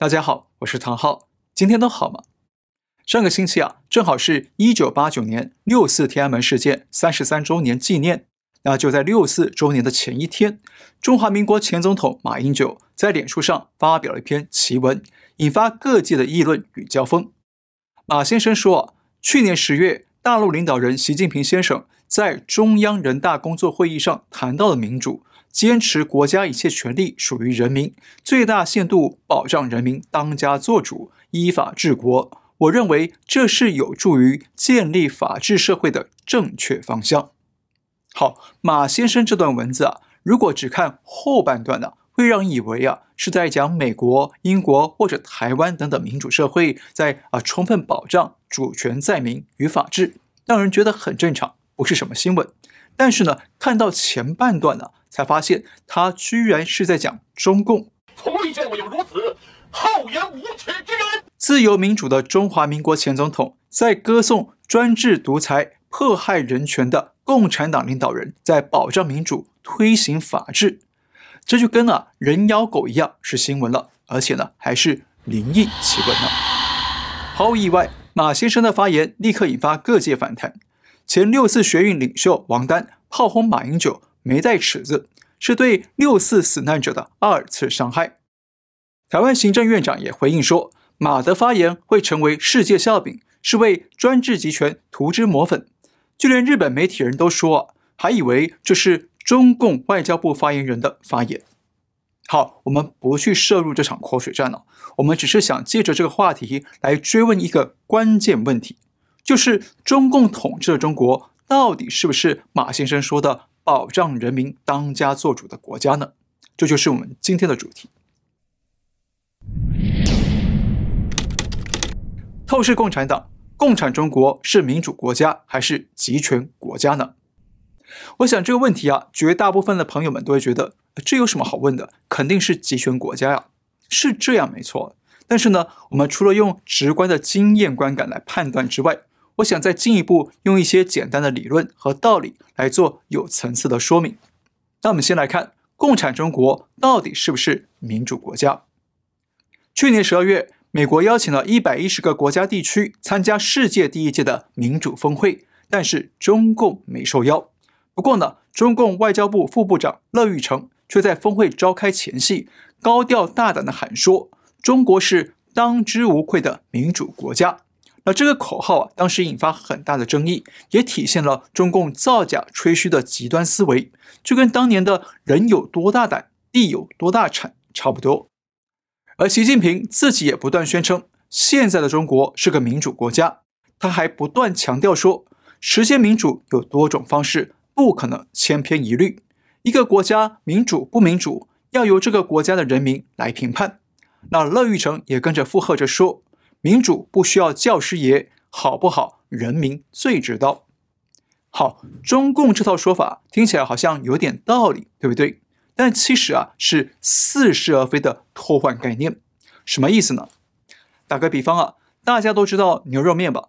大家好，我是唐浩，今天都好吗？上个星期啊，正好是一九八九年六四天安门事件三十三周年纪念。那就在六四周年的前一天，中华民国前总统马英九在脸书上发表了一篇奇文，引发各界的议论与交锋。马先生说，去年十月，大陆领导人习近平先生在中央人大工作会议上谈到了民主。坚持国家一切权力属于人民，最大限度保障人民当家作主、依法治国。我认为这是有助于建立法治社会的正确方向。好，马先生这段文字啊，如果只看后半段呢、会让以为啊是在讲美国、英国或者台湾等等民主社会在啊充分保障主权在民与法治，让人觉得很正常，不是什么新闻。但是呢，看到前半段呢、啊。才发现，他居然是在讲中共。从未见过有如此厚颜无耻之人。自由民主的中华民国前总统，在歌颂专制独裁、迫害人权的共产党领导人，在保障民主、推行法治，这就跟啊人咬狗一样是新闻了，而且呢还是灵异奇闻呢。毫无意外，马先生的发言立刻引发各界反弹。前六四学运领袖王丹炮轰马英九。没带尺子，是对六四死难者的二次伤害。台湾行政院长也回应说，马的发言会成为世界笑柄，是为专制集权涂脂抹粉。就连日本媒体人都说，还以为这是中共外交部发言人的发言。好，我们不去涉入这场口水战了，我们只是想借着这个话题来追问一个关键问题，就是中共统治的中国到底是不是马先生说的？保障人民当家作主的国家呢？这就是我们今天的主题。透视共产党，共产中国是民主国家还是集权国家呢？我想这个问题啊，绝大部分的朋友们都会觉得，这有什么好问的？肯定是集权国家呀，是这样没错。但是呢，我们除了用直观的经验观感来判断之外，我想再进一步用一些简单的理论和道理来做有层次的说明。那我们先来看共产中国到底是不是民主国家？去年十二月，美国邀请了一百一十个国家地区参加世界第一届的民主峰会，但是中共没受邀。不过呢，中共外交部副部长乐玉成却在峰会召开前夕高调大胆地喊说：“中国是当之无愧的民主国家。”而这个口号啊，当时引发很大的争议，也体现了中共造假吹嘘的极端思维，就跟当年的人有多大胆，地有多大产差不多。而习近平自己也不断宣称，现在的中国是个民主国家，他还不断强调说，实现民主有多种方式，不可能千篇一律。一个国家民主不民主，要由这个国家的人民来评判。那乐玉成也跟着附和着说。民主不需要教师爷，好不好？人民最知道。好，中共这套说法听起来好像有点道理，对不对？但其实啊，是似是而非的偷换概念。什么意思呢？打个比方啊，大家都知道牛肉面吧？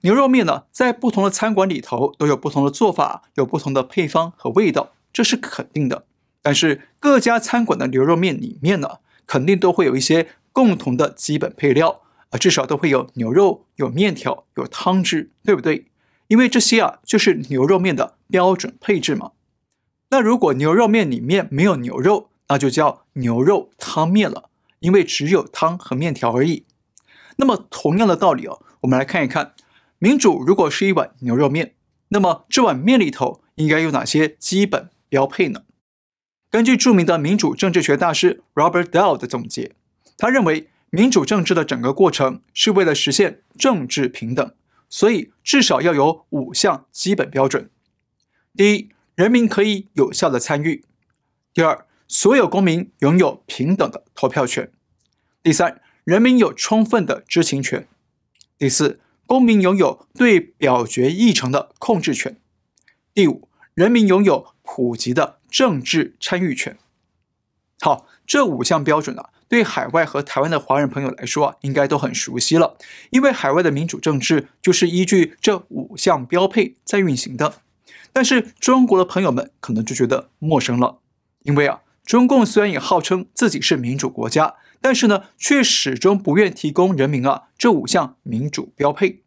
牛肉面呢，在不同的餐馆里头都有不同的做法，有不同的配方和味道，这是肯定的。但是各家餐馆的牛肉面里面呢，肯定都会有一些共同的基本配料。啊，至少都会有牛肉、有面条、有汤汁，对不对？因为这些啊，就是牛肉面的标准配置嘛。那如果牛肉面里面没有牛肉，那就叫牛肉汤面了，因为只有汤和面条而已。那么同样的道理哦，我们来看一看，民主如果是一碗牛肉面，那么这碗面里头应该有哪些基本标配呢？根据著名的民主政治学大师 Robert Dahl 的总结，他认为。民主政治的整个过程是为了实现政治平等，所以至少要有五项基本标准：第一，人民可以有效的参与；第二，所有公民拥有平等的投票权；第三，人民有充分的知情权；第四，公民拥有对表决议程的控制权；第五，人民拥有普及的政治参与权。好，这五项标准啊。对海外和台湾的华人朋友来说啊，应该都很熟悉了，因为海外的民主政治就是依据这五项标配在运行的。但是中国的朋友们可能就觉得陌生了，因为啊，中共虽然也号称自己是民主国家，但是呢，却始终不愿提供人民啊这五项民主标配。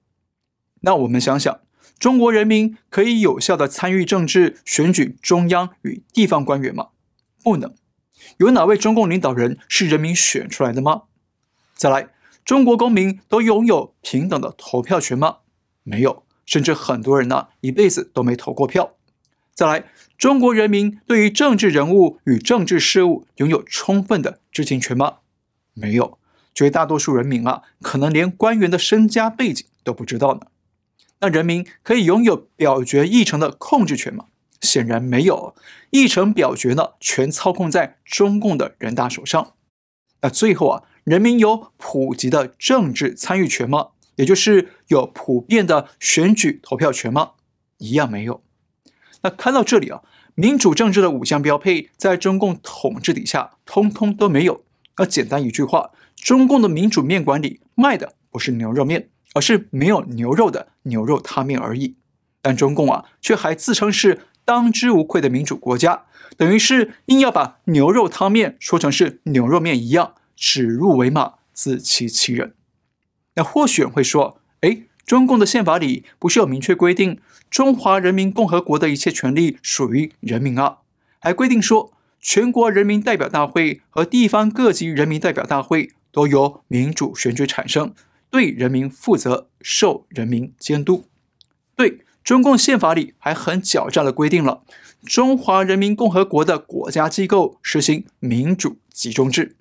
那我们想想，中国人民可以有效地参与政治，选举中央与地方官员吗？不能。有哪位中共领导人是人民选出来的吗？再来，中国公民都拥有平等的投票权吗？没有，甚至很多人呢，一辈子都没投过票。再来，中国人民对于政治人物与政治事务拥有充分的知情权吗？没有，绝大多数人民啊，可能连官员的身家背景都不知道呢。那人民可以拥有表决议程的控制权吗？显然没有。议程表决呢，全操控在中共的人大手上。那最后啊，人民有普及的政治参与权吗？也就是有普遍的选举投票权吗？一样没有。那看到这里啊，民主政治的五项标配在中共统治底下，通通都没有。那简单一句话，中共的民主面馆里卖的不是牛肉面。而是没有牛肉的牛肉汤面而已，但中共啊，却还自称是当之无愧的民主国家，等于是硬要把牛肉汤面说成是牛肉面一样，指鹿为马，自欺欺人。那或许人会说，哎，中共的宪法里不是有明确规定，中华人民共和国的一切权利属于人民啊？还规定说，全国人民代表大会和地方各级人民代表大会都由民主选举产生。对人民负责，受人民监督。对，中共宪法里还很狡诈的规定了，中华人民共和国的国家机构实行民主集中制。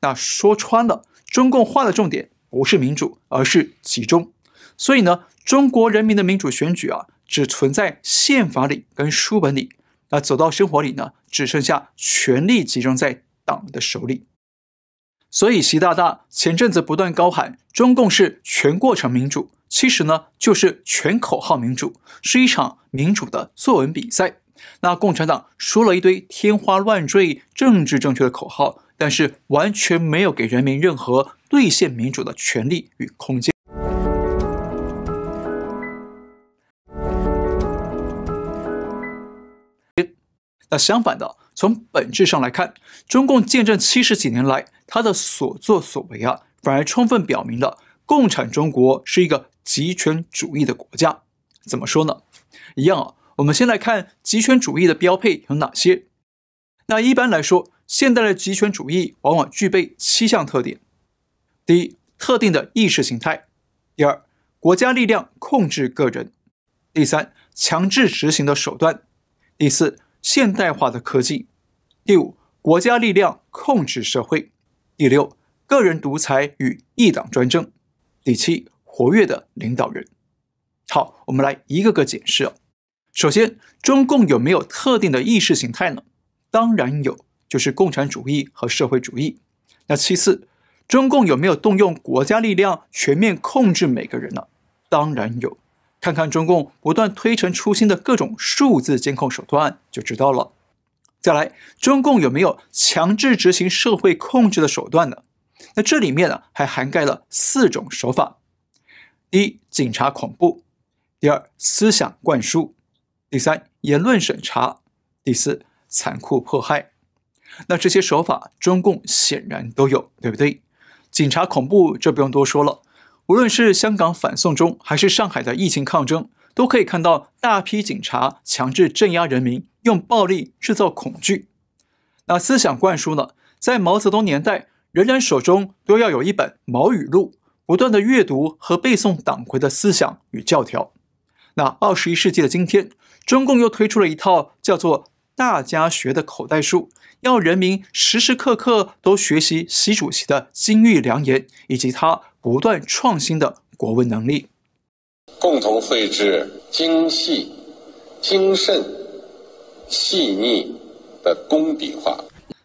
那说穿了，中共画的重点不是民主，而是集中。所以呢，中国人民的民主选举啊，只存在宪法里跟书本里，那走到生活里呢，只剩下权力集中在党的手里。所以，习大大前阵子不断高喊中共是全过程民主，其实呢就是全口号民主，是一场民主的作文比赛。那共产党说了一堆天花乱坠、政治正确的口号，但是完全没有给人民任何兑现民主的权利与空间。那相反的，从本质上来看，中共建政七十几年来，他的所作所为啊，反而充分表明了共产中国是一个极权主义的国家。怎么说呢？一样啊，我们先来看极权主义的标配有哪些。那一般来说，现代的极权主义往往具备七项特点：第一，特定的意识形态；第二，国家力量控制个人；第三，强制执行的手段；第四，现代化的科技，第五，国家力量控制社会，第六，个人独裁与一党专政，第七，活跃的领导人。好，我们来一个个解释。首先，中共有没有特定的意识形态呢？当然有，就是共产主义和社会主义。那其次，中共有没有动用国家力量全面控制每个人呢？当然有。看看中共不断推陈出新的各种数字监控手段就知道了。再来，中共有没有强制执行社会控制的手段呢？那这里面呢，还涵盖了四种手法：第一，警察恐怖；第二，思想灌输；第三，言论审查；第四，残酷迫害。那这些手法，中共显然都有，对不对？警察恐怖，这不用多说了。无论是香港反送中，还是上海的疫情抗争，都可以看到大批警察强制镇压人民，用暴力制造恐惧。那思想灌输呢？在毛泽东年代，人人手中都要有一本毛语录，不断的阅读和背诵党魁的思想与教条。那二十一世纪的今天，中共又推出了一套叫做“大家学”的口袋书，要人民时时刻刻都学习习主席的金玉良言，以及他。不断创新的国文能力，共同绘制精细、精慎、细腻的工笔画。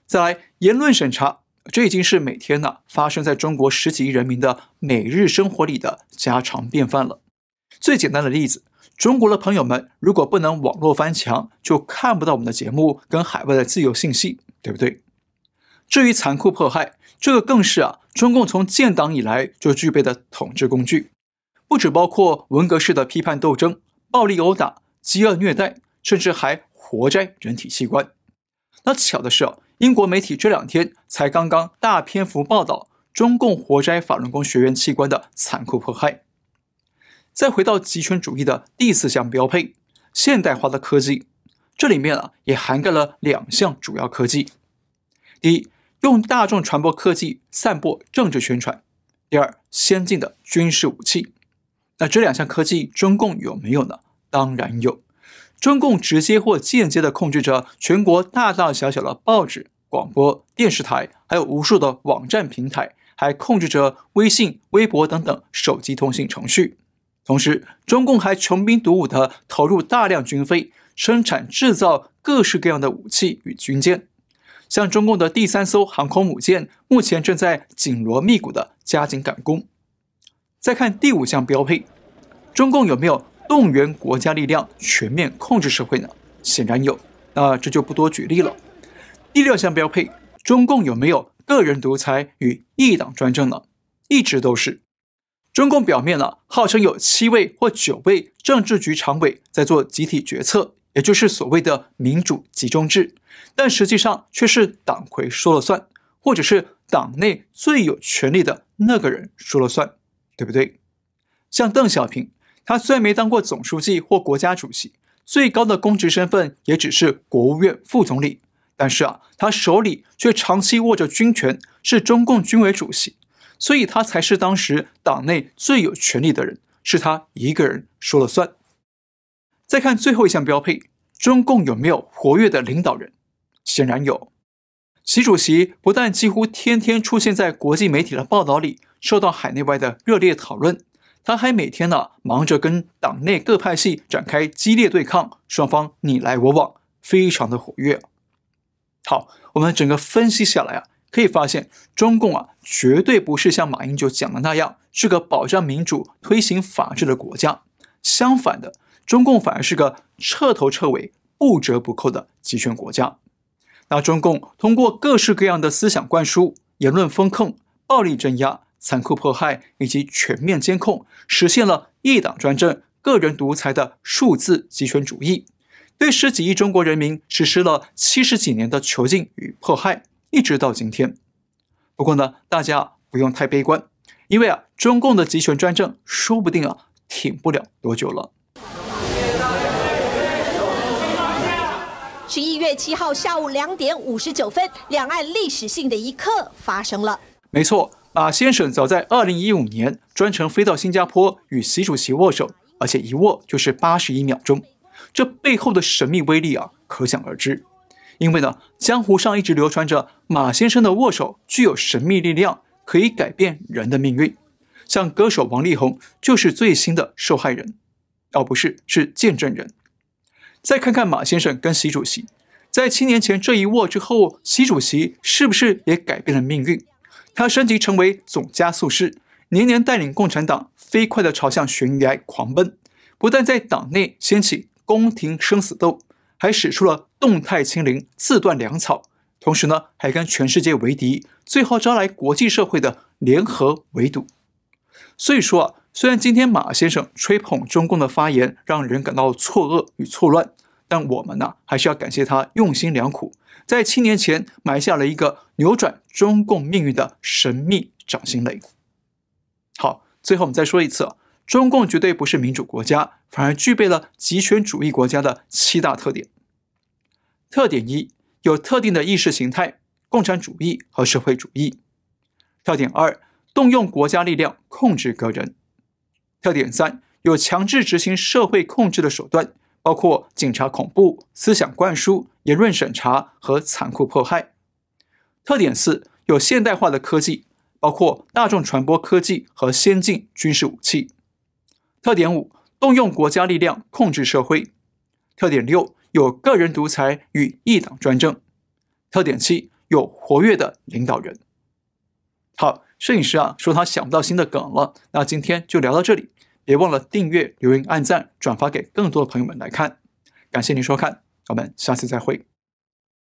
再来，言论审查，这已经是每天呢发生在中国十几亿人民的每日生活里的家常便饭了。最简单的例子，中国的朋友们如果不能网络翻墙，就看不到我们的节目跟海外的自由信息，对不对？至于残酷迫害，这个更是啊，中共从建党以来就具备的统治工具，不只包括文革式的批判斗争、暴力殴打、饥饿虐待，甚至还活摘人体器官。那巧的是啊，英国媒体这两天才刚刚大篇幅报道中共活摘法轮功学员器官的残酷迫害。再回到极权主义的第四项标配，现代化的科技，这里面啊也涵盖了两项主要科技：第一，用大众传播科技散播政治宣传；第二，先进的军事武器。那这两项科技，中共有没有呢？当然有。中共直接或间接地控制着全国大大小小的报纸、广播电视台，还有无数的网站平台，还控制着微信、微博等等手机通信程序。同时，中共还穷兵黩武地投入大量军费，生产制造各式各样的武器与军舰。像中共的第三艘航空母舰，目前正在紧锣密鼓地加紧赶工。再看第五项标配，中共有没有动员国家力量全面控制社会呢？显然有，那这就不多举例了。第六项标配，中共有没有个人独裁与一党专政呢？一直都是。中共表面呢，号称有七位或九位政治局常委在做集体决策，也就是所谓的民主集中制，但实际上却是党魁说了算，或者是党内最有权力的那个人说了算，对不对？像邓小平。他虽然没当过总书记或国家主席，最高的公职身份也只是国务院副总理，但是啊，他手里却长期握着军权，是中共军委主席，所以他才是当时党内最有权力的人，是他一个人说了算。再看最后一项标配，中共有没有活跃的领导人？显然有，习主席不但几乎天天出现在国际媒体的报道里，受到海内外的热烈讨论。他还每天呢忙着跟党内各派系展开激烈对抗，双方你来我往，非常的活跃。好，我们整个分析下来啊，可以发现中共啊绝对不是像马英九讲的那样是个保障民主、推行法治的国家。相反的，中共反而是个彻头彻尾、不折不扣的集权国家。那中共通过各式各样的思想灌输、言论封控、暴力镇压。残酷迫害以及全面监控，实现了一党专政、个人独裁的数字集权主义，对十几亿中国人民实施了七十几年的囚禁与迫害，一直到今天。不过呢，大家不用太悲观，因为啊，中共的集权专政说不定啊，挺不了多久了。十一月七号下午两点五十九分，两岸历史性的一刻发生了。没错。马先生早在二零一五年专程飞到新加坡与习主席握手，而且一握就是八十一秒钟，这背后的神秘威力啊，可想而知。因为呢，江湖上一直流传着马先生的握手具有神秘力量，可以改变人的命运。像歌手王力宏就是最新的受害人，哦，不是，是见证人。再看看马先生跟习主席在七年前这一握之后，习主席是不是也改变了命运？他升级成为总加速师，年年带领共产党飞快地朝向悬崖狂奔，不但在党内掀起宫廷生死斗，还使出了动态清零、自断粮草，同时呢，还跟全世界为敌，最后招来国际社会的联合围堵。所以说啊，虽然今天马先生吹捧中共的发言让人感到错愕与错乱，但我们呢，还是要感谢他用心良苦。在七年前埋下了一个扭转中共命运的神秘掌心雷。好，最后我们再说一次，中共绝对不是民主国家，反而具备了极权主义国家的七大特点。特点一，有特定的意识形态，共产主义和社会主义。特点二，动用国家力量控制个人。特点三，有强制执行社会控制的手段。包括警察恐怖、思想灌输、言论审查和残酷迫害。特点四，有现代化的科技，包括大众传播科技和先进军事武器。特点五，动用国家力量控制社会。特点六，有个人独裁与一党专政。特点七，有活跃的领导人。好，摄影师啊，说他想不到新的梗了，那今天就聊到这里。别忘了订阅、留言、按赞、转发给更多的朋友们来看。感谢您收看，我们下次再会。